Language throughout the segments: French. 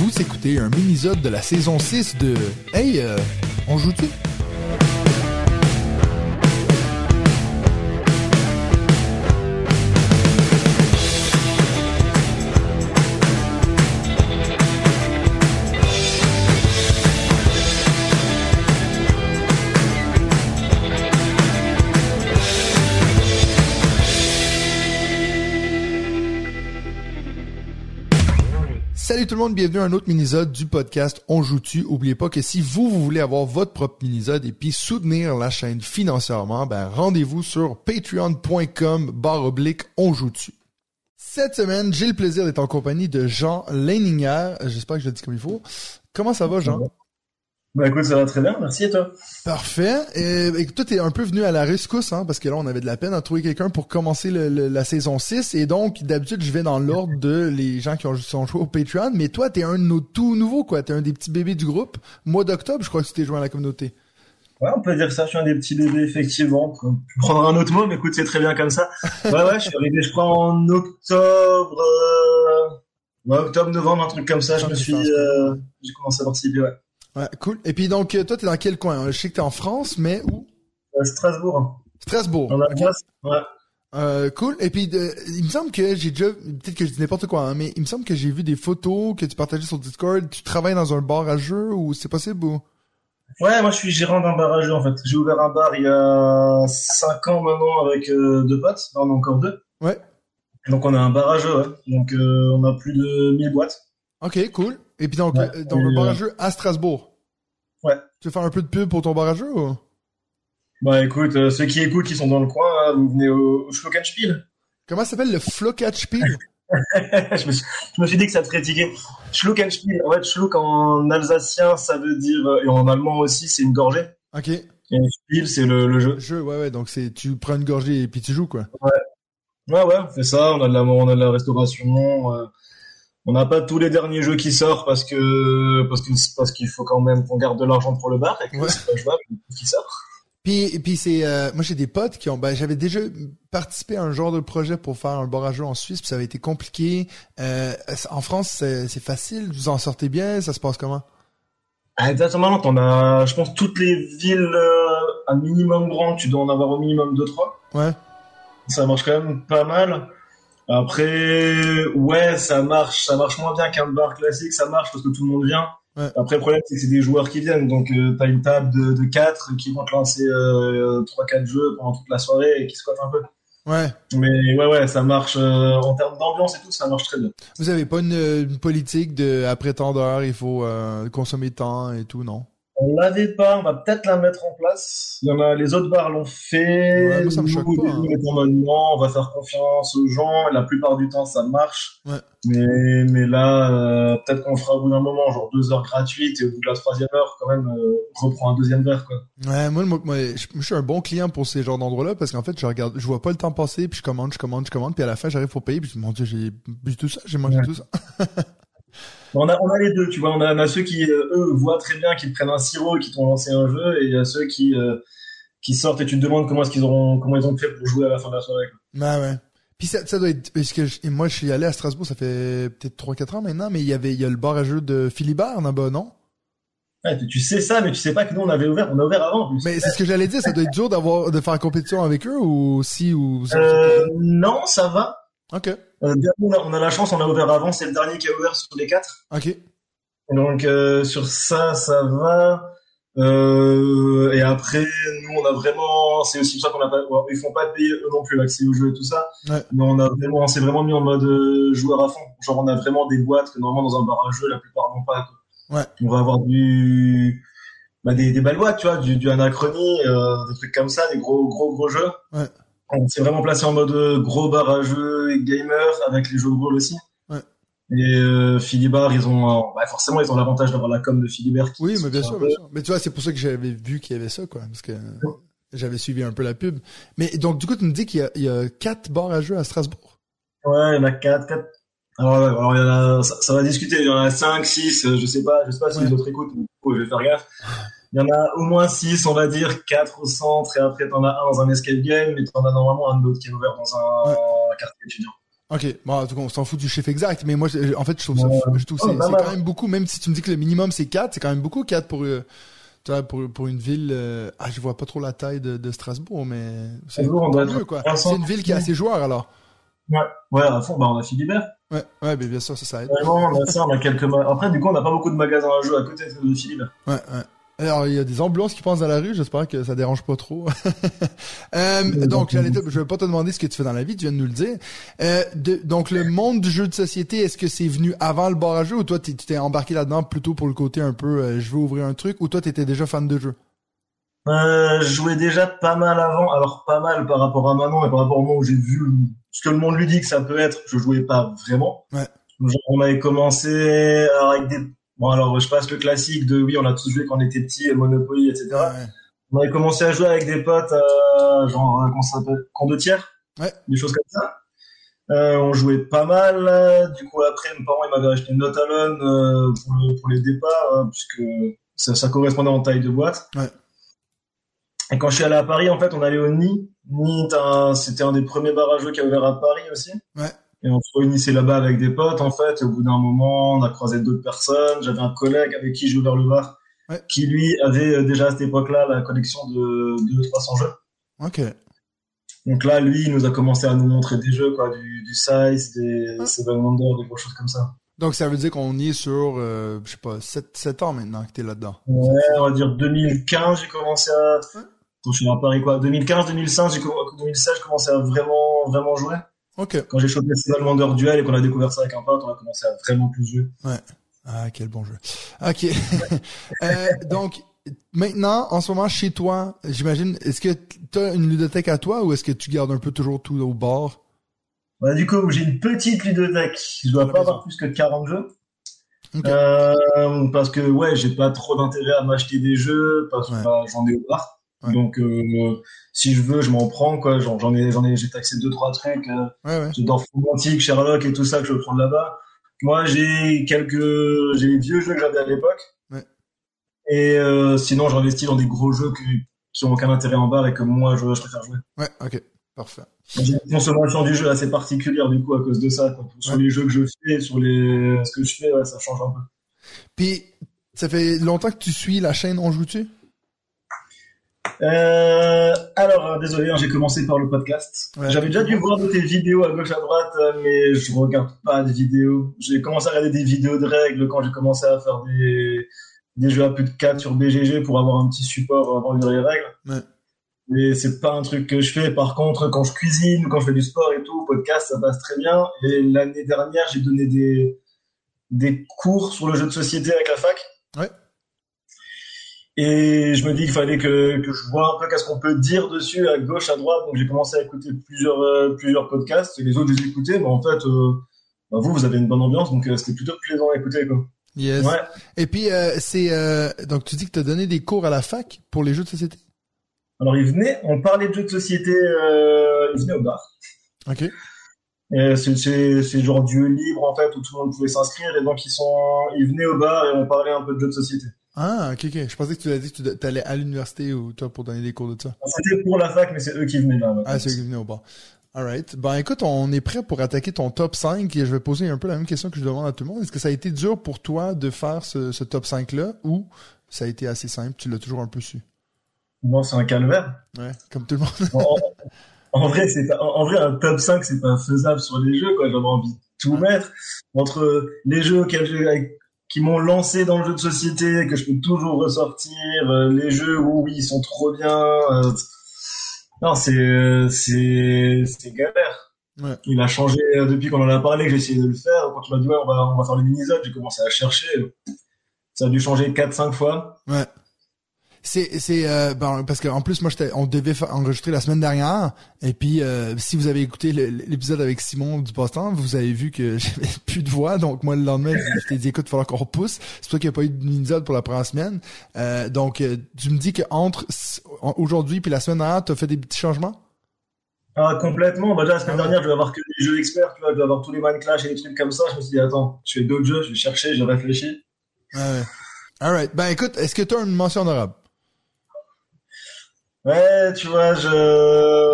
Vous écoutez un mini-sode de la saison 6 de Hey, euh, on joue-tu? Tout le monde, bienvenue à un autre minisode du podcast On joue-tu? Oubliez pas que si vous, vous voulez avoir votre propre minisode et puis soutenir la chaîne financièrement, ben rendez-vous sur patreon.com barre oblique On joue-tu. Cette semaine, j'ai le plaisir d'être en compagnie de Jean Leininger. J'espère que je le dis comme il faut. Comment ça va, Jean? Bah écoute, ça va très bien, merci et toi? Parfait. Et, écoute, toi, t'es un peu venu à la rescousse, hein, parce que là, on avait de la peine à trouver quelqu'un pour commencer le, le- la saison 6. Et donc, d'habitude, je vais dans l'ordre de les gens qui ont sont joués au Patreon. Mais toi, t'es un de nos tout nouveaux, quoi. T'es un des petits bébés du groupe. Mois d'octobre, je crois que tu t'es joint à la communauté. Ouais, on peut dire ça, je suis un des petits bébés, effectivement. Peut prendre un autre mot, mais écoute, c'est très bien comme ça. Ouais, ouais, je suis arrivé, je crois, en octobre, euh... ouais, octobre, novembre, un truc comme ça, je me suis, euh... j'ai commencé à participer, ouais. Ouais, cool. Et puis donc, euh, toi, t'es dans quel coin? Je sais que t'es en France, mais où? Euh, Strasbourg, hein. Strasbourg. en ouais. Euh, cool. Et puis, il me semble que j'ai déjà, peut-être que je dis n'importe quoi, hein, mais il me semble que j'ai vu des photos que tu partageais sur Discord. Tu travailles dans un bar à jeu ou c'est possible ou? Ouais, moi je suis gérant d'un bar à jeu, en fait. J'ai ouvert un bar il y a 5 ans maintenant avec euh, deux potes, non, on est encore deux. Ouais. Donc on a un bar à jeu, ouais. Donc euh, on a plus de 1000 boîtes. Ok, cool. Et puis donc, Ouais. euh, le bar à euh, Strasbourg. Ouais. Tu veux faire un peu de pub pour ton bar à jeu ou? Bah écoute, euh, ceux qui écoutent, qui sont dans le coin, hein, vous venez au, au Schluckenspiel. Comment ça s'appelle le Flocatspiel? je, me suis, je me suis dit que ça te fatiguait. Schluckenspiel, en fait, Schluck en alsacien, ça veut dire, euh, et en allemand aussi, c'est une gorgée. ok. Et Spiel, c'est le, le jeu. Jeu, ouais, ouais. Donc c'est, tu prends une gorgée et puis tu joues, quoi. Ouais, ouais, on fait ça, on a de la, on a de la restauration. euh, on n'a pas tous les derniers jeux qui sortent parce que, parce qu'il faut quand même qu'on garde de l'argent pour le bar et que Ouais. c'est pas jouable, qui sort. Puis, puis c'est, euh, moi j'ai des potes qui ont, ben j'avais déjà participé à un genre de projet pour faire un bar à jeu en Suisse, puis ça avait été compliqué. Euh, en France, c'est, c'est facile, vous en sortez bien, ça se passe comment? Ah, Exactement, t'en as, je pense, toutes les villes, euh, un minimum grand, tu dois en avoir au minimum 2-3. Ouais. ça marche quand même pas mal. Après, ouais, ça marche, ça marche moins bien qu'un bar classique, ça marche parce que tout le monde vient. Ouais. Après, le problème, c'est que c'est des joueurs qui viennent, donc euh, t'as une table de, de 4 qui vont te lancer euh, 3-4 jeux pendant toute la soirée et qui squattent un peu. Ouais. Mais ouais, ouais, ça marche euh, en termes d'ambiance et tout, ça marche très bien. Vous avez pas une, une politique de après tant d'heures, il faut euh, consommer tant et tout, non? On l'avait pas, on va peut-être la mettre en place. Il y en a, les autres bars l'ont fait. Ouais, moi, ça me choque pas, hein. on va faire confiance aux gens. Et la plupart du temps, ça marche. Ouais. Mais, mais là, euh, peut-être qu'on fera au bout d'un moment, genre deux heures gratuites, et au bout de la troisième heure, quand même, euh, reprend un deuxième verre, quoi. Ouais, moi, moi, moi, je, je suis un bon client pour ces genres d'endroits-là parce qu'en fait, je regarde, je vois pas le temps passer, puis je commande, je commande, je commande, puis à la fin, j'arrive pour payer, puis je dis, mon dieu, j'ai bu tout ça, j'ai mangé Ouais. tout ça. On a, on a les deux, tu vois. On a, on a ceux qui, euh, eux, voient très bien, qui te prennent un sirop et qui t'ont lancé un jeu, et il y a ceux qui, euh, qui sortent et tu te demandes comment est-ce qu'ils auront, comment ils ont fait pour jouer à la fin de la soirée, quoi. Ouais, ouais. Puis ça, ça doit être, parce que je- moi, je suis allé à Strasbourg, ça fait peut-être 3-4 ans maintenant, mais il y avait, il y a le bar à jeu de Philibert là-bas, non? Ouais, tu, tu sais ça, mais tu sais pas que nous, on avait ouvert, on a ouvert avant. Mais c'est ce que j'allais dire, ça doit être dur d'avoir, de faire compétition avec eux, ou si, ou... Euh, non, ça va. Ok, Euh, on, a, on a la chance, on a ouvert avant, c'est le dernier qui a ouvert sur les quatre. ok. Et Donc euh, sur ça, ça va. Euh, et après, nous, on a vraiment, c'est aussi pour ça qu'on a pas, ils font pas payer eux non plus l'accès au jeu et tout ça. Ouais. Mais on a vraiment, on s'est vraiment mis en mode euh, joueur à fond. Genre, on a vraiment des boîtes que normalement dans un bar à jeu, la plupart n'ont pas. Ouais. On va avoir du, bah, des, des belles boîtes, tu vois, du, du Anachronie, euh, des trucs comme ça, des gros, gros, gros jeux. Ouais. On s'est vraiment placé en mode euh, gros bar à jeu et gamer avec les jeux de rôle aussi. Ouais. Et euh, Philibert, ils ont, euh, bah, forcément, ils ont l'avantage d'avoir la com de Philibert. qui- Oui, mais bien sûr, bien sûr. Mais tu vois, c'est pour ça que j'avais vu qu'il y avait ça, quoi, parce que j'avais suivi un peu la pub. Mais donc, du coup, tu me dis qu'il y a, il y a quatre bars à jeu à Strasbourg. Ouais, il y en a quatre, quatre. Alors, ouais, alors il y en a, ça, ça va discuter. Il y en a cinq, six, euh, je sais pas, je sais pas si les autres écoutent. Du coup, je vais faire gaffe. Il y en a au moins six, on va dire, quatre au centre, et après t'en as un dans un escape game, et t'en as normalement un autre qui est ouvert dans un Ouais. quartier étudiant. Ok, bon, en tout cas, on s'en fout du chiffre exact, mais moi, je- en fait, je trouve ça, je trouve que Oh, c'est quand même beaucoup, même si tu me dis que le minimum c'est 4, c'est quand même beaucoup 4 pour, euh, tu pour, pour une ville, euh, ah, je vois pas trop la taille de, de Strasbourg, mais c'est mieux, quoi. 300. C'est une ville qui a assez joueurs, alors. Ouais, ouais, à fond, bah, on a Philibert. Ouais, ouais, mais bien sûr, ça, ça aide. Vraiment, on a ça, on a quelques Après, du coup, on n'a pas beaucoup de magasins à jeux à côté de Philibert. Ouais, ouais. Alors, il y a des ambulances qui passent dans la rue, j'espère que ça dérange pas trop. Euh, donc, j'allais te- je vais pas te demander ce que tu fais dans la vie, tu viens de nous le dire. Euh, de- donc, le monde du jeu de société, est-ce que c'est venu avant le bar à jeu ou toi, tu t'es embarqué là-dedans plutôt pour le côté un peu, euh, je veux ouvrir un truc, ou toi, t'étais déjà fan de jeu? Euh, je jouais déjà pas mal avant, alors pas mal par rapport à maintenant et par rapport au moment où j'ai vu ce que le monde lui dit que ça peut être, je jouais pas vraiment. Ouais. Genre, on avait commencé avec des... Bon, alors, je passe le classique de, oui, on a tous joué quand on était petit, Monopoly, etc. Ouais. On avait commencé à jouer avec des potes, euh, genre, euh, comment ça s'appelle, condottière. Ouais. Des choses comme ça. Euh, on jouait pas mal. euh, Du coup, après, mes parents, ils m'avaient acheté une Not Alone, euh, pour, le- pour les départs, hein, puisque ça, ça correspondait en taille de boîte. Ouais. Et quand je suis allé à Paris, en fait, on allait au Nid. Nid, c'était un des premiers bars à jeux qui a ouvert à Paris aussi. Ouais. Et on se réunissait là-bas avec des potes, en fait. Et au bout d'un moment, on a croisé d'autres personnes. J'avais un collègue avec qui j'ai ouvert le bar, Ouais. qui lui avait euh, déjà à cette époque-là la collection de 200-300 jeux. Ok. Donc là, lui, il nous a commencé à nous montrer des jeux, quoi, du, du Size, des Ouais. Seven Wonders, des grosses choses comme ça. Donc, ça veut dire qu'on y est sur, euh, je sais pas, 7, 7 ans maintenant que t'es là-dedans. Ouais, on va dire 2015, j'ai commencé à... Ouais. Donc, je suis à Paris, quoi. 2015, 2016, j'ai, comm- 2016, j'ai commencé à vraiment, vraiment jouer. Quand j'ai chopé Seven Wonders Duel et qu'on a découvert ça avec un pote, on a commencé à vraiment plus jouer. Ah, quel bon jeu. Ok. Euh, donc, maintenant, en ce moment, chez toi, j'imagine, est-ce que t'as une ludothèque à toi ou est-ce que tu gardes un peu toujours tout au bord? Bah, du coup, j'ai une petite ludothèque. Je dois À la pas avoir plus que 40 jeux. Euh, parce que, ouais, j'ai pas trop d'intérêt à m'acheter des jeux, parce que Ouais. bah, j'en ai au bar. Ouais. Donc, euh, si je veux, je m'en prends, quoi. J'en ai, j'en ai, j'ai taxé deux, trois trucs. euh, Ouais, ouais. Dans Romantique, Sherlock et tout ça que je veux prendre là-bas. Moi, j'ai quelques, j'ai les vieux jeux que j'avais à l'époque. Ouais. Et euh, sinon, j'investis dans des gros jeux que, qui ont aucun intérêt en barre et que moi, je, je préfère jouer. Ouais, ok. Parfait. J'ai une consommation du jeu assez particulière du coup à cause de ça. quoi. Sur les jeux que je fais, sur les ce que je fais, ouais, ça change un peu. Puis, ça fait longtemps que tu suis la chaîne On Joue-tu? Euh, alors, euh, désolé, hein, j'ai commencé par le podcast. Ouais. J'avais déjà dû voir de tes vidéos à gauche à droite, euh, mais je regarde pas de vidéos. J'ai commencé à regarder des vidéos de règles quand j'ai commencé à faire des, des jeux à plus de 4 sur BGG pour avoir un petit support avant de lire les règles. Ouais. Mais c'est pas un truc que je fais. Par contre, quand je cuisine quand je fais du sport et tout, podcast, ça passe très bien. Et l'année dernière, j'ai donné des, des cours sur le jeu de société avec la fac. Ouais. Et je me dis qu'il fallait que, que je vois un peu qu'est-ce qu'on peut dire dessus à gauche, à droite. Donc j'ai commencé à écouter plusieurs, euh, plusieurs podcasts. Et les autres, je les écoutais. Mais en fait, euh, bah, vous, vous avez une bonne ambiance. Donc euh, c'était plutôt plaisant à écouter. Quoi. Yes. Ouais. Et puis, c'est, donc tu dis que tu as donné des cours à la fac pour les jeux de société? Alors ils venaient, on parlait de jeux de société, ils venaient au bar. Ok. C'est genre du libre en fait où tout le monde pouvait s'inscrire et donc ils sont, ils venaient au bar et on parlait un peu de jeux de société. Ah, ok, ok. Je pensais que tu l'as dit que tu allais à l'université ou toi pour donner des cours de ça. C'était pour la fac mais c'est eux qui venaient là. Ah, c'est eux qui venaient au bar. Alright. Ben écoute, on est prêt pour attaquer ton top 5 et je vais poser un peu la même question que je demande à tout le monde. Est-ce que ça a été dur pour toi de faire ce, ce top 5-là ou ça a été assez simple, tu l'as toujours un peu su? Non, c'est un calvaire. Ouais, comme tout le monde. En, en vrai, c'est en vrai un top 5 c'est pas faisable sur les jeux quoi. J'avais envie de tout mettre entre les jeux auxquels j'ai- qui m'ont lancé dans le jeu de société que je peux toujours ressortir, euh, les jeux où oui, ils sont trop bien. euh, non, c'est c'est c'est galère. Ouais. Il a changé euh, depuis qu'on en a parlé, que j'ai essayé de le faire. Quand tu m'as dit ouais, on va on va faire le mini-zone, j'ai commencé à chercher. Ça a dû changer 4-5 fois. Ouais. C'est c'est euh, ben, parce qu'en plus moi on devait enregistrer la semaine dernière. Et puis euh, si vous avez écouté l'épisode avec Simon du passe-temps vous avez vu que j'avais plus de voix. Donc moi le lendemain je, je t'ai dit écoute il va falloir qu'on repousse. C'est pour ça qu'il n'y a pas eu de mini pour la première semaine. Euh, donc euh, tu me dis que entre aujourd'hui puis la semaine dernière t'as fait des petits changements? Ah, complètement. Bah, déjà, la semaine Ah dernière, je vais avoir que des jeux experts, tu vois, je vais avoir tous les Mind Clash et des trucs comme ça. Je me suis dit, attends, je fais d'autres jeux, je vais chercher, j'ai réfléchi. ouais, alright ben écoute est-ce que t'as une mention honorable? Ouais, tu vois, je...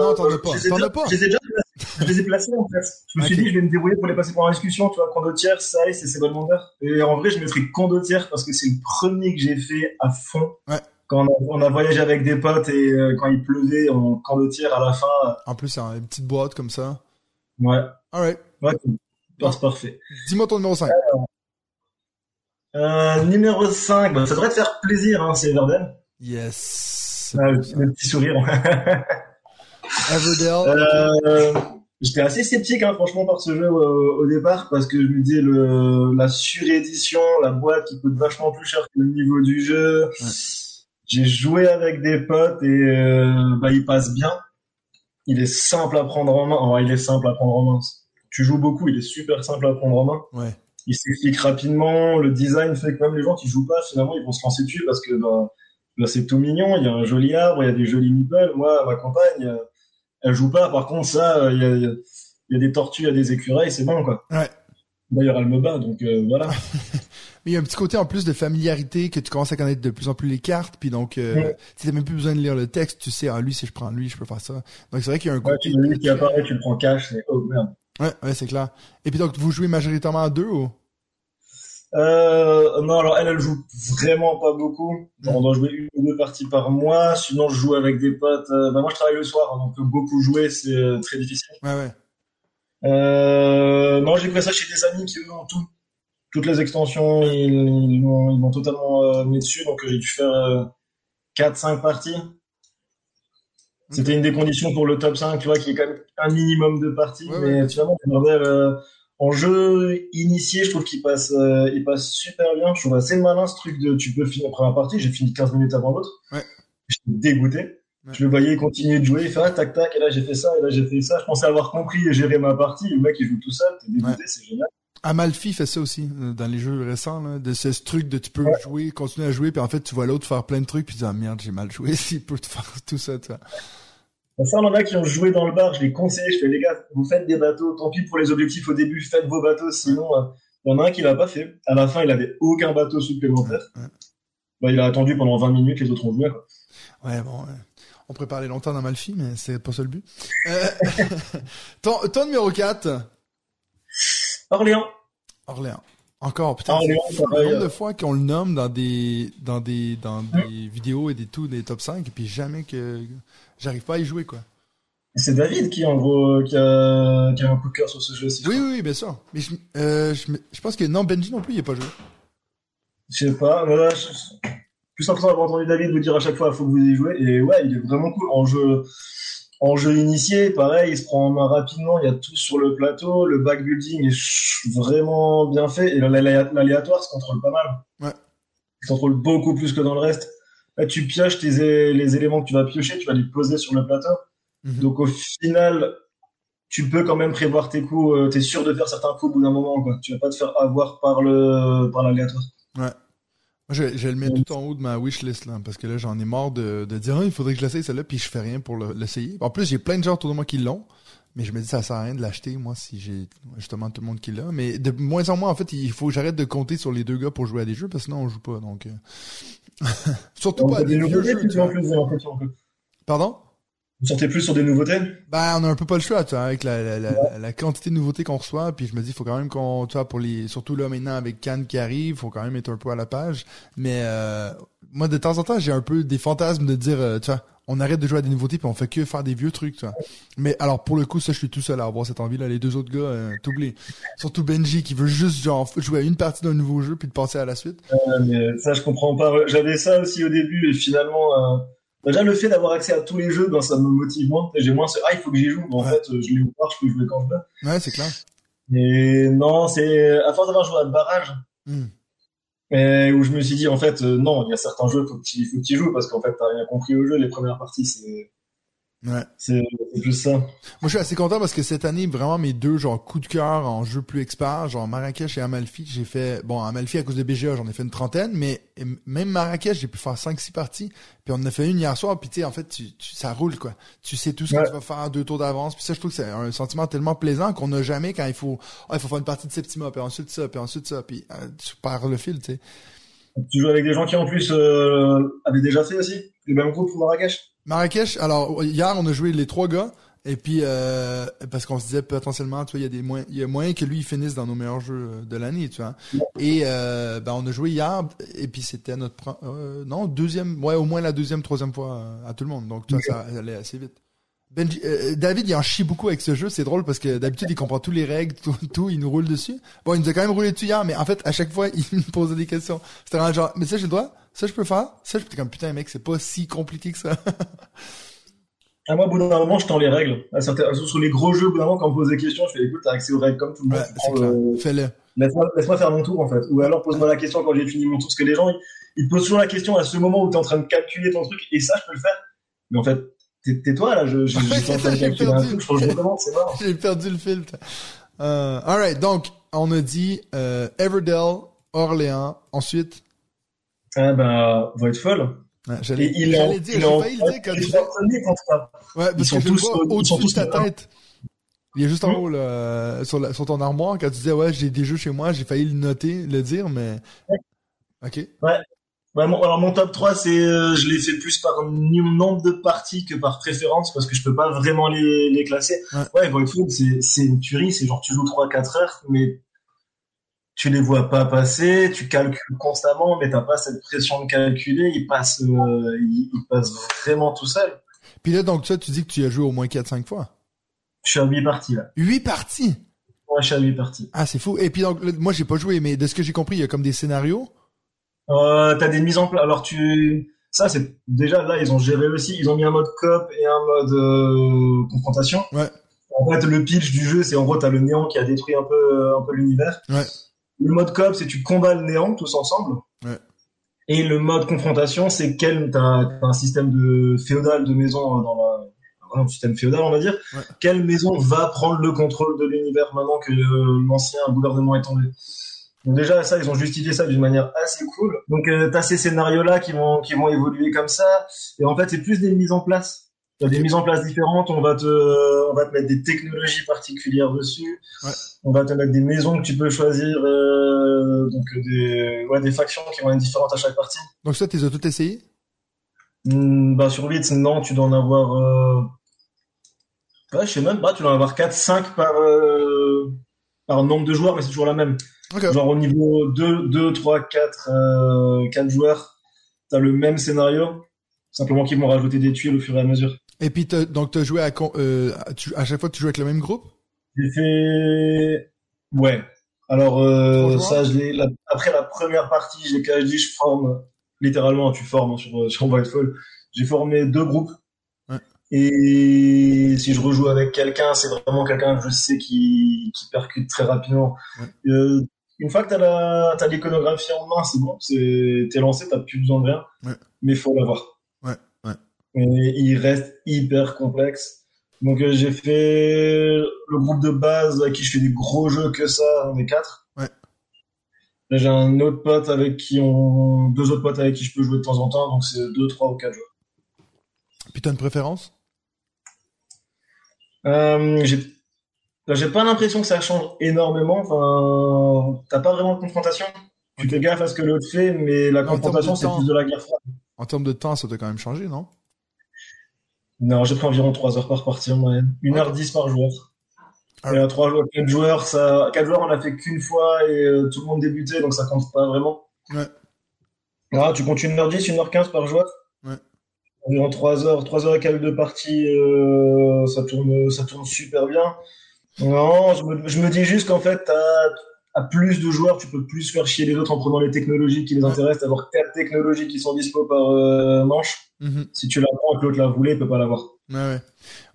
Non, t'en as pas, je les ai déjà- pas. Je les ai déjà placés. je les ai placés en fait. Je me suis dit, je vais me débrouiller pour les passer pour la discussion, tu vois, Condottière, Saïs et Sebelmander. Et en vrai, je mettrais Condottière parce que c'est le premier que j'ai fait à fond. Ouais. Quand on a, on a voyagé avec des potes et euh, quand il pleuvait en Condottière à la fin. euh, En plus, c'est une petite boîte comme ça. ouais, Alright. ouais, c'est parfait. Dis-moi ton numéro 5. Euh, numéro 5, bah, ça devrait te faire plaisir, hein, c'est Everden. Yes. Ah, le, le petit sourire. Euh, J'étais assez sceptique, hein, franchement, par ce jeu euh, au départ, parce que je me disais le, la surédition, la boîte qui coûte vachement plus cher que le niveau du jeu. Ouais. J'ai joué avec des potes et euh, bah, il passe bien. Il est simple à prendre en main. Oh, il est simple à prendre en main. Tu joues beaucoup, il est super simple à prendre en main. Ouais. Il s'explique rapidement. Le design fait que même les gens qui jouent pas, finalement, ils vont se lancer dessus parce que bah, c'est tout mignon. Il y a un joli arbre, il y a des jolis meeples. Moi, ma compagne, euh, elle joue pas. Par contre, ça, euh, il y a, il y des tortues, il y a des écureuils, c'est bon, quoi. Ouais. D'ailleurs, elle me bat, donc euh, voilà. Mais il y a un petit côté en plus de familiarité que tu commences à connaître de plus en plus les cartes, puis donc euh, Ouais. tu n'as même plus besoin de lire le texte, tu sais, ah lui si je prends lui, je peux faire ça. Donc c'est vrai qu'il y a un Ouais, côté. tu le lis qui apparaît, tu le prends cash, c'est oh merde. Ouais, ouais, c'est clair. Et puis donc vous jouez majoritairement à deux ou? Euh, non, alors elle, elle joue vraiment pas beaucoup. On doit jouer une ou deux parties par mois. Sinon, je joue avec des potes. Euh, bah, moi, je travaille le soir, hein, donc beaucoup jouer, c'est euh, très difficile. Ouais, ouais. Euh, non, j'ai pris ça chez des amis qui eux ont tout. Toutes les extensions, ils, m'ont totalement euh, mis dessus, donc euh, j'ai dû faire euh, 4-5 parties. C'était une des conditions pour le top 5, tu vois, qui est quand même un minimum de parties. Ouais, mais ouais. finalement, bordel, euh, en jeu initié, je trouve qu'il passe, euh, il passe super bien. Je trouve assez malin ce truc de tu peux finir la première partie, j'ai fini 15 minutes avant l'autre. Ouais. J'étais dégoûté. Ouais. Je le voyais continuer de jouer, il fait ah, tac tac, et là j'ai fait ça, et là j'ai fait ça. Je pensais avoir compris et gérer ma partie. Le mec il joue tout seul, t'es dégoûté, c'est génial. Amalfi fait ça aussi euh, dans les jeux récents, là, de ce, truc de tu peux jouer, continuer à jouer, puis en fait tu vois l'autre faire plein de trucs, puis tu dis ah merde j'ai mal joué, s'il peut te faire tout ça, tu vois. Ça, on en a qui ont joué dans le bar, je les conseille, je fais les gars, vous faites des bateaux, tant pis pour les objectifs au début, faites vos bateaux, sinon, euh, il y en a un qui l'a pas fait. À la fin, il avait aucun bateau supplémentaire. Ouais. Bah, il a attendu pendant 20 minutes, les autres ont joué. quoi. Ouais, bon, ouais. on pourrait parler longtemps d'Amalfi, mais c'est pas ça le but. Euh, ton, ton numéro 4, Orléans. Orléans. Encore, putain, Orléans, pareil, nombre de euh. fois qu'on le nomme dans des, dans des, dans des vidéos et des tout, des top 5, et puis jamais que j'arrive pas à y jouer, quoi. C'est David qui, en gros, euh, qui a, qui a un coup de cœur sur ce jeu aussi. Oui, oui, oui, bien sûr. Mais je, euh, je, je pense que non, Benji non plus, il est pas joué. Je sais pas, je... plus l'impression d'avoir entendu David vous dire à chaque fois, faut que vous y jouez. Et ouais, il est vraiment cool. En jeu, en jeu initié, pareil, il se prend en main rapidement. Il y a tout sur le plateau. Le backbuilding est vraiment bien fait. Et l'alé- l'aléatoire se contrôle pas mal. Ouais. Il se contrôle beaucoup plus que dans le reste. Là, tu pioches tes, les éléments que tu vas piocher, tu vas les poser sur le plateau. Mhm. Donc au final, tu peux quand même prévoir tes coups. euh, T'es sûr de faire certains coups au bout d'un moment, quoi. Tu vas pas te faire avoir par le par l'aléatoire. Moi, je, je le mets tout en haut de ma wishlist, là, parce que là, j'en ai marre de, de dire, ah, il faudrait que je l'essaye, celle-là, puis je fais rien pour le- l'essayer. En plus, j'ai plein de gens autour de moi qui l'ont, mais je me dis, ça sert à rien de l'acheter, moi, si j'ai justement tout le monde qui l'a. Mais de moins en moins, en fait, il faut que j'arrête de compter sur les deux gars pour jouer à des jeux, parce que sinon, on joue pas, donc... euh. Surtout Donc, pas à des des vieux jeux, tu vois, plus. Pardon? Vous sortez plus sur des nouveautés? Ben, on a un peu pas le choix, tu vois, avec la, la, la, la quantité de nouveautés qu'on reçoit, puis je me dis, il faut quand même qu'on, tu vois, pour les, surtout là maintenant avec Cannes qui arrive, faut quand même être un peu à la page. Mais euh, moi, de temps en temps, j'ai un peu des fantasmes de dire, euh, tu vois, on arrête de jouer à des nouveautés, puis on fait que faire des vieux trucs, tu vois. Mais alors, pour le coup, ça, je suis tout seul à avoir cette envie-là. Les deux autres gars, euh, t'oublies. Surtout Benji, qui veut juste, genre, jouer à une partie d'un nouveau jeu, puis de passer à la suite. Euh, mais Ça, je comprends pas. J'avais ça aussi au début, et finalement, euh, déjà le fait d'avoir accès à tous les jeux, ben, ça me motive moins. J'ai moins ce ah, il faut que j'y joue. En Ouais. fait, euh, je l'ai voir, je peux jouer quand je veux. Ouais, c'est clair. Et non, c'est à force d'avoir joué à barrage, Hmm. Mais où je me suis dit, en fait, euh, non, il y a certains jeux, faut que tu faut que tu joues, parce qu'en fait, t'as rien compris au jeu. Les premières parties, c'est Ouais. c'est plus ça. Moi, je suis assez content parce que cette année, vraiment, mes deux, genre, coups de cœur en jeu plus experts, genre Marrakech et Amalfi, j'ai fait, bon, Amalfi, à cause de BGA, j'en ai fait une trentaine, mais même Marrakech, j'ai pu faire 5-6 parties, puis on en a fait une hier soir, puis tu sais, en fait, tu, tu- ça roule, quoi. Tu sais tout ce que tu vas faire, deux tours d'avance, puis ça, je trouve que c'est un sentiment tellement plaisant qu'on n'a jamais quand il faut, ah, il faut faire une partie de Septima, puis ensuite ça, puis ensuite ça, puis euh, tu pars le fil, tu sais. Tu joues avec des gens qui, en plus, euh, avaient déjà fait aussi les mêmes groupes pour Marrakech? Marrakech, alors hier on a joué les trois gars Et puis, euh, parce qu'on se disait potentiellement, tu vois, il y a des moyens, il y a moyen que lui il finisse dans nos meilleurs jeux de l'année, tu vois. Et euh, ben on a joué hier, et puis c'était notre euh, non deuxième, ouais au moins la deuxième, troisième fois euh, à tout le monde. Donc tu vois, ça allait assez vite. Benji, euh, David, il en chie beaucoup avec ce jeu. C'est drôle parce que d'habitude, il comprend tous les règles, tout, tout, il nous roule dessus. Bon, il nous a quand même roulé dessus hier, mais en fait, à chaque fois, il nous posait des questions. C'était vraiment genre, mais ça, j'ai le droit? Ça, je peux faire? Ça, je peux, comme, putain, mec, c'est pas si compliqué que ça. Ah, moi, au bout d'un moment, je tends les règles. À certains, sur les gros jeux, au bout d'un moment, quand on me pose des questions, je fais écoute, t'as accès aux règles comme tout le monde. ouais, le- Fais-le. Laisse-moi faire mon tour, en fait. Ou alors, pose-moi la question quand j'ai fini mon tour. Parce que les gens, ils, ils te posent toujours la question à ce moment où t'es en train de calculer ton truc, et ça, je peux le faire. Mais en fait, tais-toi, là, je, je, J'ai un perdu. truc, je que je recommence, c'est mort. J'ai perdu le fil. putain. Euh, alright, donc, on a dit, euh, Everdell, Orléans, ensuite, Ah, bah, Voidfall. ouais, j'allais, il j'allais dire, j'ai failli le dire quand il tu. Ouais, parce sont que je le tous, vois ils au-dessus sont de ta tête. Il est juste en Hmm. haut, là, sur, la, sur ton armoire. Quand tu disais, ouais, j'ai des jeux chez moi, j'ai failli le noter, le dire, mais. Ok. Ouais, mon- alors mon top 3, c'est, euh, je l'ai fait plus par nombre de parties que par préférence parce que je peux pas vraiment les, les classer. Ouais. Voidfall, c'est, c'est une tuerie, c'est genre tu joues 3-4 heures, mais tu les vois pas passer, tu calcules constamment, mais t'as pas cette pression de calculer, il passe, euh, il, il passe vraiment tout seul. Puis là, donc, toi, tu dis que tu as joué au moins 4-5 fois. Je suis à 8 parties, là. 8 parties! Moi, je suis à 8 parties. Ah, c'est fou. Et puis, donc, moi, j'ai pas joué, mais de ce que j'ai compris, il y a comme des scénarios. Euh, t'as des mises en place. Alors tu, ça c'est déjà là ils ont géré aussi. Ils ont mis un mode coop et un mode euh, confrontation. Ouais. En fait le pitch du jeu c'est en gros t'as le néant qui a détruit un peu un peu l'univers. Ouais. Le mode coop c'est tu combats le néant tous ensemble. Ouais. Et le mode confrontation c'est quel t'as t'as un système de féodal de maison dans la un système féodal on va dire. Ouais. Quelle maison va prendre le contrôle de l'univers maintenant que euh, l'ancien gouvernement est tombé? Donc déjà ça, ils ont justifié ça d'une manière assez cool. Donc euh, t'as ces scénarios là qui vont qui vont évoluer comme ça. Et en fait c'est plus des mises en place. T'as des mises en place différentes. On va te on va te mettre des technologies particulières dessus. Ouais. On va te mettre des maisons que tu peux choisir. euh, donc des ouais des factions qui vont être différentes à chaque partie. Donc, ça, tu les as toutes essayées? Hmm, bah sur 8, non, tu dois en avoir euh... ouais, je sais même pas, tu dois en avoir 4 5 par euh... par nombre de joueurs mais c'est toujours la même. Genre au niveau 2 2 3 4 euh... 4 joueurs, t'as le même scénario, simplement qu'ils vont rajouter des tuiles au fur et à mesure. Et puis, donc, t'as joué à, euh, tu- à chaque fois, tu joues avec le même groupe? J'ai fait ouais. Alors euh, ça je l'ai la- après la première partie, j'ai quand dis je forme littéralement tu formes hein, sur sur Whitefall. J'ai formé deux groupes. Ouais. Et si je rejoue avec quelqu'un, c'est vraiment quelqu'un que je sais qui, qui percute très rapidement. Ouais. Euh, une fois que t'as la t'as l'iconographie en main, c'est bon, t'es lancé, t'as plus besoin de rien. Ouais. Mais faut l'avoir. Ouais, ouais. Et il reste hyper complexe. Donc euh, j'ai fait le groupe de base à qui je fais des gros jeux que ça, on est quatre. Ouais. Là j'ai un autre pote avec qui on deux autres potes avec qui je peux jouer de temps en temps, donc c'est deux, trois ou quatre. Puis, t'as une préférence? Euh, j'ai j'ai pas l'impression que ça change énormément. Enfin, t'as pas vraiment de confrontation? Tu fais gaffe à ce que l'autre fait, mais la confrontation c'est plus de la guerre froide. En termes de temps, ça t'a quand même changé, non? Non, j'ai pris environ 3 heures par partie en moyenne. 1h10 par joueur. Ah Et à 3 joueurs, 4 joueurs, ça, 4 joueurs, on l'a fait qu'une fois et euh, tout le monde débutait, donc ça compte pas vraiment. Ouais. Ah, tu comptes 1h10, 1h15 par joueur? Ouais. Environ 3 heures, 3 heures et quelques de partie, euh, ça tourne, ça tourne super bien. Non, je me, je me dis juste qu'en fait, à plus de joueurs, tu peux plus faire chier les autres en prenant les technologies qui les intéressent, avoir 4 technologies qui sont dispo par euh, manche. Mhm. Si tu la prends et que l'autre la voulait, il peut pas l'avoir. Ouais, ouais.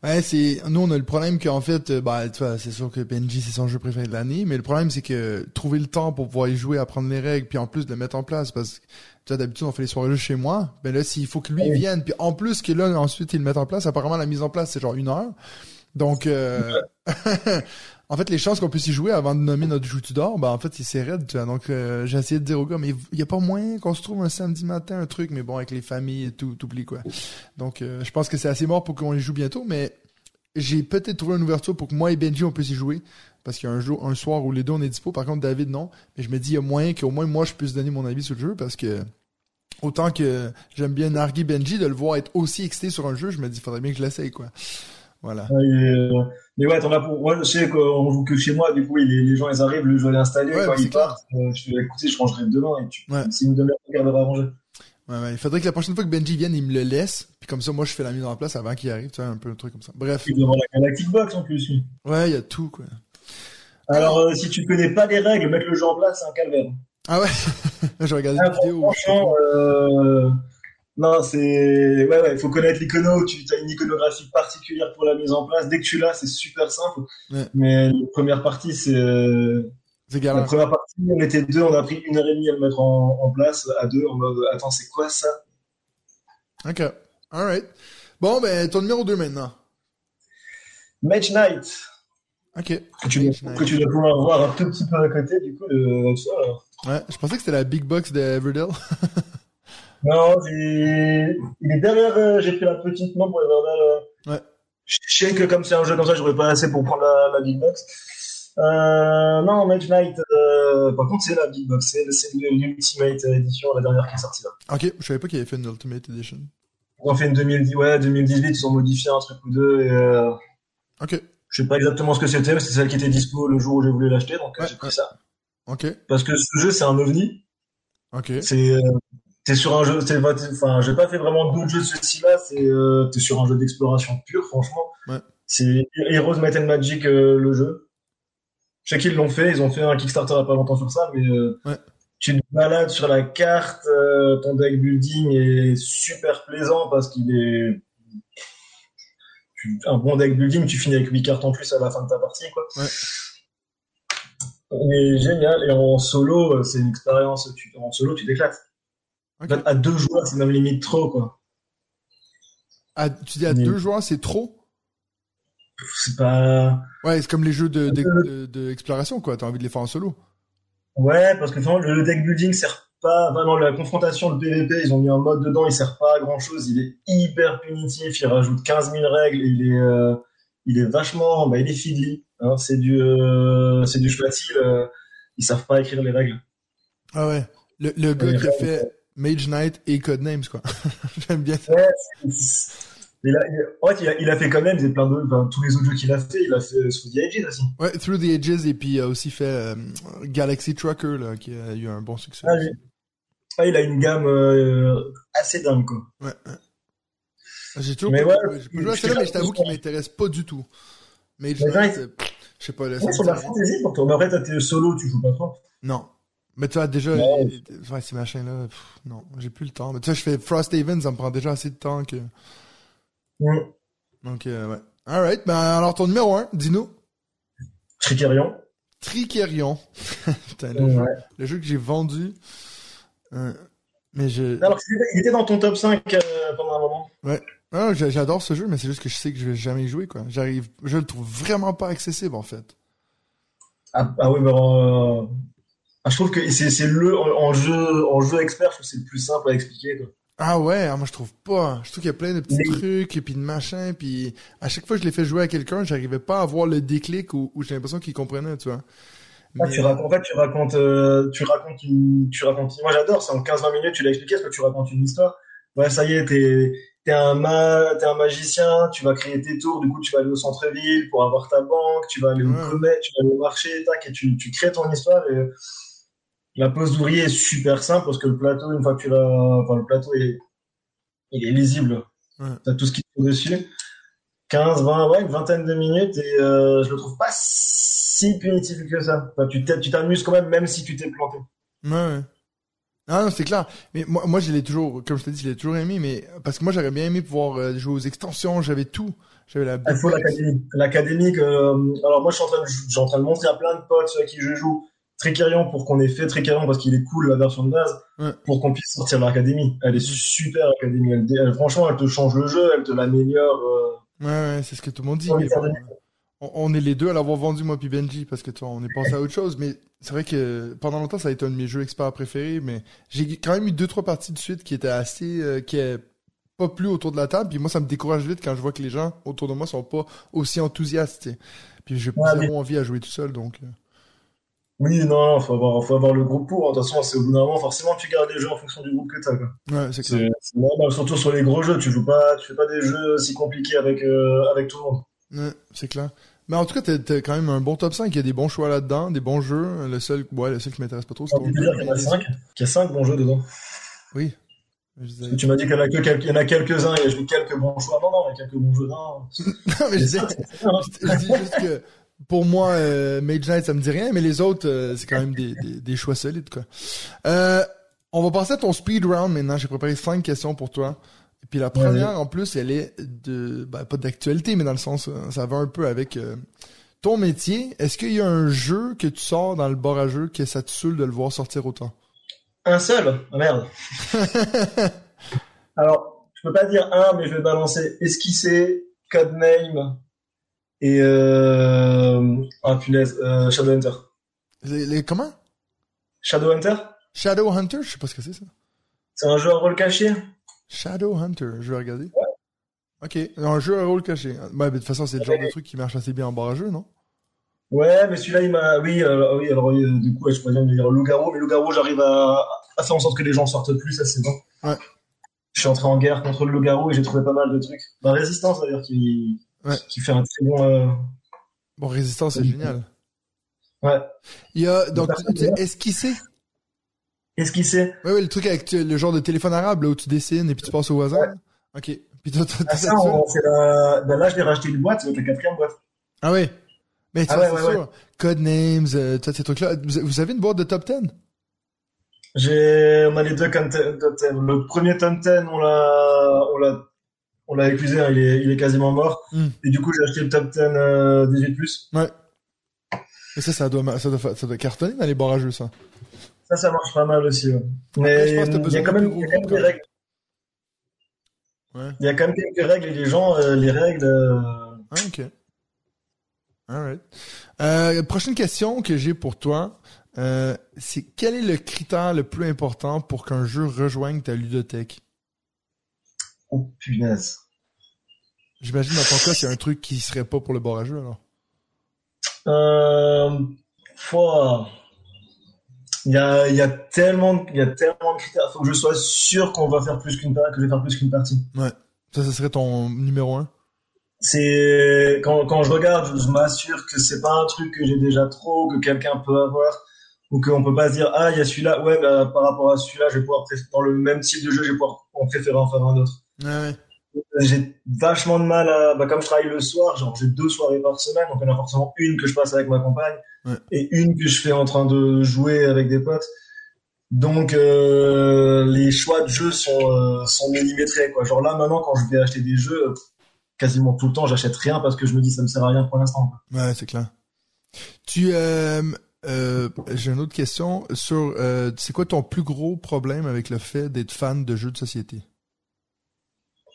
Ouais, c'est, nous, on a le problème qu'en fait, euh, bah, tu vois, c'est sûr que PNJ, c'est son jeu préféré de l'année, mais le problème, c'est que trouver le temps pour pouvoir y jouer, apprendre les règles, puis en plus de le mettre en place, parce que, tu vois, d'habitude, on fait les soirées jeux chez moi, ben là, s'il faut que lui Oui. vienne, puis en plus que là, ensuite, il le mette en place, apparemment, la mise en place, c'est genre une heure. Donc, euh, en fait, les chances qu'on puisse y jouer avant de nommer notre jeu d'or, ben, en fait, c'est raide, tu. Donc, euh, j'ai essayé de dire au gars, mais il y a pas moyen qu'on se trouve un samedi matin, un truc, mais bon, avec les familles et tout, t'oublies quoi. Donc, euh, je pense que c'est assez mort pour qu'on y joue bientôt, mais j'ai peut-être trouvé une ouverture pour que moi et Benji, on puisse y jouer. Parce qu'il y a un jour, un soir où les deux on est dispo. Par contre, David, non. Mais je me dis, il y a moyen qu'au moins moi, je puisse donner mon avis sur le jeu parce que autant que j'aime bien narguer Benji, de le voir être aussi excité sur un jeu, je me dis, faudrait bien que je l'essaye, quoi. Voilà. Et, euh, mais ouais, t'en as pour. Moi, je sais qu'on joue que chez moi, du coup, les, les gens, ils arrivent, le jeu est installé, Ouais, quand c'est ils partent, euh, je fais écoutez, je rangerai demain, et tu, Ouais. c'est une demi-heure de garde à ranger. Ouais, ouais. Il faudrait que la prochaine fois que Benji vienne, il me le laisse. Puis comme ça, moi, je fais la mise en place avant qu'il arrive. Tu vois, un peu un truc comme ça. Bref. Puis devant la Galactic Box, en plus, lui. Ouais, il y a tout, quoi. Alors, euh, si tu connais pas les règles, mettre le jeu en place, c'est un calvaire. Ah ouais? J'ai regardé Ah, une vidéo. franchement, euh... non, c'est, ouais, ouais, faut connaître l'icono, tu as une iconographie particulière pour la mise en place. Dès que tu l'as, c'est super simple. Ouais. Mais la première partie, c'est, euh, La première partie, on était deux, on a pris une heure et demie à le mettre en, en place, à deux, en mode, attends, c'est quoi ça? Ok. Alright. Bon, ben, ton numéro 2 maintenant. Match Night, Ok. que tu, Match dois, Night. que tu dois pouvoir voir un tout petit peu à côté, du coup, alors. Ouais, je pensais que c'était la big box de Everdell. Non, il est derrière, euh, j'ai pris la petite main pour Everdell. euh. Ouais. Je sais que comme c'est un jeu comme ça, j'aurais pas assez pour prendre la, la big box. Euh, non, Match Night, euh, par contre, c'est la big box, c'est l'Ultimate Edition, la dernière qui est sortie là. ok, je savais pas qu'il avait fait une Ultimate Edition. Ils ont fait une 2010, ouais, 2018, ils ont modifié un truc ou deux, et euh, Ok. Je sais pas exactement ce que c'était, mais c'est celle qui était dispo le jour où j'ai voulu l'acheter, donc Ouais, j'ai pris ouais. ça. Ok. Parce que ce jeu, c'est un ovni. Ok. C'est, euh, t'es sur un jeu, enfin, j'ai pas fait vraiment d'autres jeux de ce style-là. C'est, euh, t'es sur un jeu d'exploration pure, franchement. Ouais. C'est Heroes Might and Magic euh, le jeu. Je sais qu'ils l'ont fait, ils ont fait un Kickstarter il y a pas longtemps sur ça, mais euh, Ouais. tu te balades sur la carte, ton deck building est super plaisant parce qu'il est tu- un bon deck building, tu finis avec 8 cartes en plus à la fin de ta partie, quoi. Ouais. Il est génial. Et en solo, c'est une expérience. Tu, en solo, tu t'éclates. Ok. En fait, À deux joueurs, c'est même limite trop, quoi. À- tu dis à Mais- deux joueurs, c'est trop? C'est pas. Ouais, c'est comme les jeux de, de, de- de exploration, quoi. T'as envie de les faire en solo. Ouais, parce que vraiment, le deck building sert pas. Non, la confrontation, le PVP, ils ont mis un mode dedans, il sert pas à grand chose. Il est hyper punitif. Il rajoute 15 000 règles. Il est, euh, il est vachement. Bah, il est fiddly. Hein, c'est du, euh, c'est du facile. Euh, ils savent pas écrire les règles. Ah ouais. Le, le gars qui a fait Mage Knight et Codenames, quoi. J'aime bien ça. Ouais, il a, en fait, il a, il a fait quand même plein de, enfin, tous les autres jeux qu'il a fait, il a fait Through the Ages aussi. Ouais, Through the Ages, et puis il a aussi fait euh, Galaxy Trucker, là, qui a eu un bon succès. Ah. Ah, il a une gamme euh, assez dingue, quoi. Ouais, ouais. J'ai toujours Mais pas, ouais, joué à celle-là, mais je t'avoue qu'il m'intéresse pas du tout. Mage Mais euh, je sais pas, là, Ouais, sur la fantasy pour toi. Mais après, t'as tes solo, tu joues pas trop. Non. Mais tu vois, déjà, Ouais. ouais, ces machins-là, non, j'ai plus le temps. Mais tu sais, je fais Frost Haven, ça me prend déjà assez de temps que... Mm. Donc, euh, ouais. Alright, ben alors ton numéro 1, dis-nous. Tricerion. Tricerion. Putain, le, Ouais. jeu, le jeu que j'ai vendu. Euh, mais je... Alors, il était- dans ton top 5 euh, pendant un moment. Ah, j'a- j'adore ce jeu, mais c'est juste que je sais que je vais jamais y jouer, quoi. J'arrive... Je le trouve vraiment pas accessible, en fait. Ah, ah oui, mais euh, ah, je trouve que c'est le en, jeu en jeu expert, je trouve c'est le plus simple à expliquer. Quoi. Ah ouais, ah, moi je trouve pas. Je trouve qu'il y a plein de petits Mais- trucs et puis de machins, puis à chaque fois que je l'ai fait jouer à quelqu'un, j'arrivais pas à avoir le déclic où, où j'ai l'impression qu'il comprenait, tu vois. Ah, tu racontes, en fait, tu racontes, euh, tu racontes une, tu racontes. Moi, j'adore. C'est en 15-20 minutes, tu l'as expliqué, parce que tu racontes une histoire. Ouais, ça y est, t'es, t'es un ma, t'es un magicien. Tu vas créer tes tours. Du coup, tu vas aller au centre-ville pour avoir ta banque. Tu vas aller au commerce, tu vas aller au marché, tac, et tu, tu crées ton histoire. Et la pose d'ouvrier est super simple parce que le plateau, une fois que tu l'as, enfin, le plateau est, il est lisible. Ouais. T'as tout ce qui est dessus. 15, 20, ouais, une vingtaine de minutes et euh, je le trouve pas si punitif que ça. Enfin, tu t'amuses quand même, même si tu t'es planté. Ouais, ouais. Ah non, c'est clair. Mais moi, moi, je l'ai toujours, comme je t'ai dit, je l'ai toujours aimé, mais parce que moi, j'aurais bien aimé pouvoir euh, jouer aux extensions, j'avais tout. J'avais la Il faut l'académie. L'académie, que, euh, alors moi, je suis en train de, je suis en train de montrer à plein de potes ceux à qui je joue Tricerion pour qu'on ait fait Tricerion parce qu'il est cool la version de base, Ouais. pour qu'on puisse sortir l'académie. Elle est super l'académie. Elle, elle- franchement, elle te change le jeu, elle te l'améliore. euh, Ouais, ouais, c'est ce que tout le monde dit. Bon, on, on est les deux à l'avoir vendu, moi puis Benji, parce que toi, on est passé à autre chose. Mais c'est vrai que pendant longtemps, ça a été un de mes jeux experts préférés. Mais j'ai quand même eu deux, trois parties de suite qui étaient assez, euh, qui est pas plus autour de la table. Puis moi, ça me décourage vite quand je vois que les gens autour de moi sont pas aussi enthousiastes. tu sais. Puis j'ai zéro envie à jouer tout seul, donc. Oui, non, faut avoir, faut avoir le groupe pour. hein. De toute façon, c'est au bout d'un moment, forcément, tu gardes les jeux en fonction du groupe que t'as. Ouais, c'est clair. Normal, surtout sur les gros jeux. Tu joues pas, tu fais pas des jeux si compliqués avec, euh, avec tout le monde. Ouais, c'est clair. Mais en tout cas, t'as, quand même un bon top 5. Il y a des bons choix là-dedans, des bons jeux. Le seul, ouais, le seul qui m'intéresse pas trop, c'est peut dire qu'il y en a 5, qu'il y a 5 bons jeux dedans. Oui. Disais- tu m'as dit qu'il y en a, que quelques- il y en a quelques-uns et quelques bons choix. Non, non, il y a quelques bons jeux. Non, non, mais je disais, hein. je dis juste que pour moi, euh, Mage Knight, ça me dit rien, mais les autres, euh, c'est quand même des, des, des choix solides, quoi. Euh, on va passer à ton speed round maintenant. J'ai préparé cinq questions pour toi. Et puis la première, en plus, elle est de, ben, pas d'actualité, mais dans le sens, ça va un peu avec euh, ton métier. Est-ce qu'il y a un jeu que tu sors dans le bar à jeu que ça te saoule de le voir sortir autant? Un seul? Ah merde. Alors, je peux pas dire un, mais je vais balancer Esquissé, Codename et euh... ah punaise, euh, Shadowhunter. Les, les- comment? Shadowhunter, Shadowhunter? Je sais pas ce que c'est, ça. c'est un jeu à rôle caché? Shadowhunter, je vais regarder. Ok, un jeu à rôle caché. Ouais, mais de toute façon, c'est le genre de truc qui marche assez bien en bar à jeu, non? Ouais, mais celui-là, il m'a. Oui, euh, oui, alors oui, euh, du coup, ouais, je pourrais bien me dire loup-garou, mais loup-garou, j'arrive à... à faire en sorte que les gens sortent plus, ça c'est bon. Ouais. Je suis entré en guerre contre le loup-garou et j'ai trouvé pas mal de trucs. La résistance d'ailleurs qui, Ouais. qui fait un très bon. euh, Bon, Résistance, c'est génial. Ouais. Il y a, donc, esquisser. Esquissé. Ouais, ouais, le truc avec le genre de téléphone arabe, là, où tu dessines et puis tu passes au voisin. Ok. Puis toi, Ah, ça, on la... ben là, je l'ai racheté une boîte, c'est la quatrième boîte. Ah ouais. Mais tu Ah vois, ouais, c'est ouais, sûr. Codenames, euh, tous ces trucs-là. Vous, avez une boîte de top 10? J'ai, on a les deux top 10. Le premier top 10, on l'a, on l'a, on l'a éclusé, hein, il est, il est quasiment mort. Hmm. Et du coup, j'ai acheté le top 10 euh, 18+. Ouais. Et ça, ça doit, ça doit, ça doit cartonner dans les ça. Ça, ça marche pas mal aussi. ouais. Mais il y a quand même, gros des règles. Ouais. Il y a quand même quelques règles et les gens, euh, les règles. euh, Ah, ok. Alright. Euh, prochaine question que j'ai pour toi, euh, c'est quel est le critère le plus important pour qu'un jeu rejoigne ta ludothèque? Oh punaise. J'imagine dans ton cas, c'est un truc qui serait pas pour le bar à jeu, alors. Euh, foi. Il y a, il y a tellement, de- il y a tellement de critères. Faut que je sois sûr qu'on va faire plus qu'une que je vais faire plus qu'une partie. Ça, ça serait ton numéro un? C'est quand, quand je regarde, je, m'assure que c'est pas un truc que j'ai déjà trop, que quelqu'un peut avoir, ou qu'on peut pas se dire ah il y a celui-là, ouais bah, par rapport à celui-là, je vais pouvoir dans le même type de jeu, je vais pouvoir en préférer en faire un autre. Ouais. J'ai vachement de mal à, bah, comme je travaille le soir, genre j'ai deux soirées par semaine, donc il y en a forcément une que je passe avec ma compagne Ouais. et une que je fais en train de jouer avec des potes. Donc euh, les choix de jeux sont euh, sont millimétrés quoi. Genre là maintenant quand je vais acheter des jeux, quasiment tout le temps j'achète rien parce que je me dis ça me sert à rien pour l'instant. Ouais, c'est clair. Tu, euh, euh, j'ai une autre question sur, c'est quoi ton plus gros problème avec le fait d'être fan de jeux de société?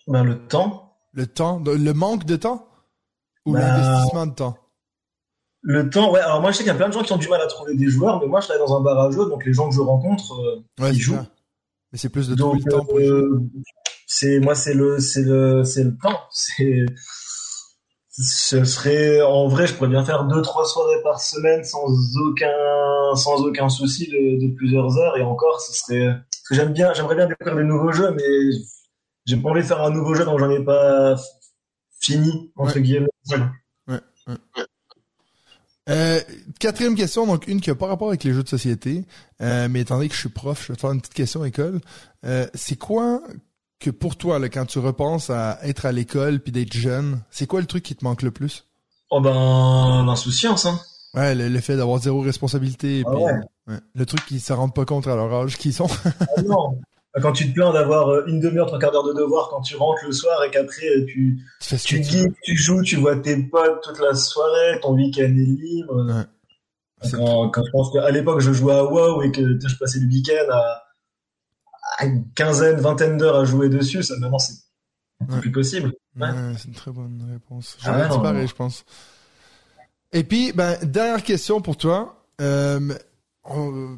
Ben le temps, Le temps, le manque de temps? Ou Bah, l'investissement de temps? le temps. Ouais. Alors moi je sais qu'il y a plein de gens qui ont du mal à trouver des joueurs, mais moi je travaille dans un bar à jeux, donc les gens que je rencontre, euh, Ouais, ils jouent. Mais c'est plus de Donc, le temps pour euh, c'est moi, c'est le, c'est le, c'est le temps. C'est, ce serait, en vrai, je pourrais bien faire deux, trois soirées par semaine sans aucun, sans aucun souci de, de plusieurs heures. Et encore, ce serait, parce que j'aime bien, j'aimerais bien découvrir des nouveaux jeux, mais j'ai pas envie de faire un nouveau jeu dont j'en ai pas fini entre Ouais. guillemets. Euh, quatrième question, donc une qui a pas rapport avec les jeux de société, euh, mais étant donné que je suis prof, je vais te faire une petite question école. Euh, c'est quoi que pour toi, là, quand tu repenses à être à l'école puis d'être jeune, c'est quoi le truc qui te manque le plus? Oh ben, l'insouciance, hein. Ouais, le, le fait d'avoir zéro responsabilité. Ah ouais. ouais. Le truc qui se rendent pas compte à leur âge qu'ils sont. Ah non. Quand tu te plains d'avoir euh, une demi-heure, trois quarts d'heure de devoir quand tu rentres le soir et qu'après euh, tu, tu ce tu joues, tu vois tes potes toute la soirée, ton week-end est libre. Ouais. C'est- Quand, quand je pense qu'à l'époque je jouais à WoW et que je passais le week-end à, à une quinzaine, vingtaine d'heures à jouer dessus, ça maintenant c'est Ouais. plus possible. Ouais. Ouais, c'est une très bonne réponse. Ah J'aurais non. je pense. Et puis, ben, dernière question pour toi. Euh,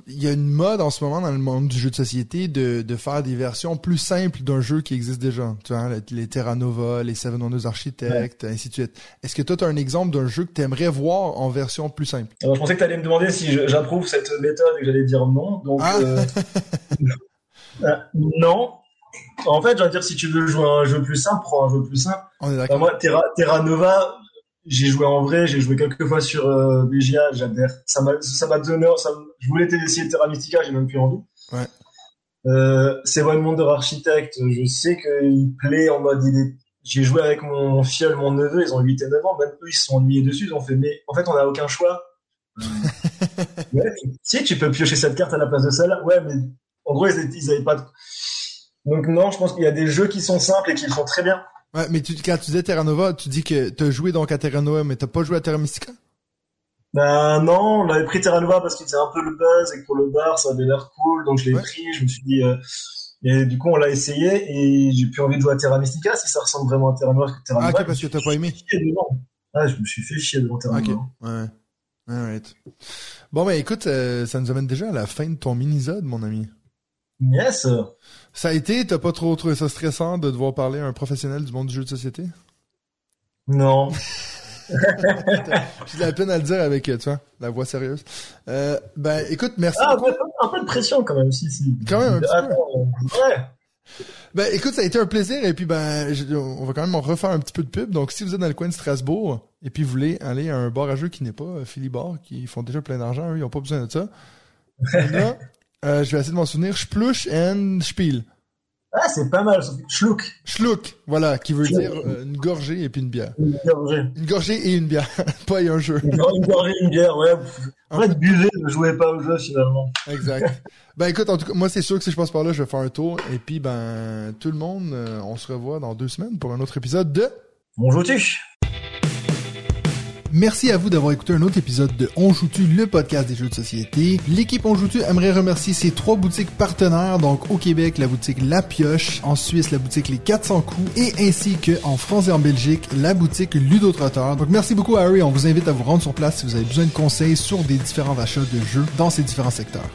Il y a une mode en ce moment dans le monde du jeu de société de, de faire des versions plus simples d'un jeu qui existe déjà. Tu vois, les, les Terra Nova, les Seven Wonders Architect, ainsi de suite. Est-ce que toi, tu as un exemple d'un jeu que tu aimerais voir en version plus simple? Alors, je pensais que tu allais me demander si j'approuve cette méthode et que j'allais dire non. Donc Ah. euh, euh, non. En fait, je vais dire si tu veux jouer à un jeu plus simple, prends un jeu plus simple. On est d'accord? moi, Terra, Terra Nova, j'ai joué en vrai, j'ai joué quelques fois sur euh, BGA, j'adhère. Ça m'a, ça m'a donné, ça, je voulais essayer Terra Mystica, j'ai même plus envie. Ouais. Euh, c'est One Wonder Architect, je sais qu'il plaît en mode, il est, j'ai joué avec mon fiole, mon neveu, ils ont 8 et 9 ans, même eux, ils se sont ennuyés dessus, ils ont fait, mais en fait, on n'a aucun choix. ouais, si, tu peux piocher cette carte à la place de celle-là. Ouais, mais en gros, ils, ils avaient pas de... Donc non, je pense qu'il y a des jeux qui sont simples et qui le font très bien. Ouais, mais tu, quand tu disais Terra Nova, tu dis que t'as joué donc à Terra Nova, mais t'as pas joué à Terra Mystica? Ben non, on avait pris Terra Nova parce qu'il faisait un peu le buzz et que pour le bar, ça avait l'air cool, donc je l'ai pris, je me suis dit... Euh... Et du coup, on l'a essayé et j'ai plus envie de jouer à Terra Mystica si ça ressemble vraiment à Terra Nova que Terra ah, Nova. ok, parce que t'as pas aimé. Ah, je me suis fait chier devant Terra Ok, Nova. ouais. Alright. Bon, ben écoute, euh, ça nous amène déjà à la fin de ton mini-zode, mon ami. Yes. Ça a été, t'as pas trop trouvé ça stressant de devoir parler à un professionnel du monde du jeu de société? Non. J'ai la peine à le dire avec, tu vois, la voix sérieuse. Euh, ben, écoute, merci. Ah, beaucoup. un peu, un peu de pression quand même, si, si. Quand même, un petit ouais. Ben, écoute, ça a été un plaisir, et puis ben, je- on va quand même en refaire un petit peu de pub. Donc, si vous êtes dans le coin de Strasbourg, et puis vous voulez aller à un bar à jeux qui n'est pas euh, Philibar, qui font déjà plein d'argent, eux, ils ont pas besoin de ça. Là, euh, je vais essayer de m'en souvenir. Splush and Spiel. Ah, c'est pas mal, Schluck. Schluck, voilà, qui veut dire euh, une gorgée et puis une bière. Une gorgée. Une gorgée et une bière, pas et un jeu. Une une gorgée, une bière, ouais. En fait, buvez, ne jouez pas au jeu finalement. Exact. Ben écoute, en tout cas, moi c'est sûr que si je passe par là, je vais faire un tour. Et puis ben tout le monde, euh, on se revoit dans deux semaines pour un autre épisode de On joue-tu Merci à vous d'avoir écouté un autre épisode de On joue-tu, le podcast des jeux de société. L'équipe On joue-tu aimerait remercier ses trois boutiques partenaires, donc au Québec, la boutique La Pioche, en Suisse, la boutique Les 400 coups, et ainsi que en France et en Belgique, la boutique Ludotrotteur. Donc merci beaucoup Harry, on vous invite à vous rendre sur place si vous avez besoin de conseils sur des différents achats de jeux dans ces différents secteurs.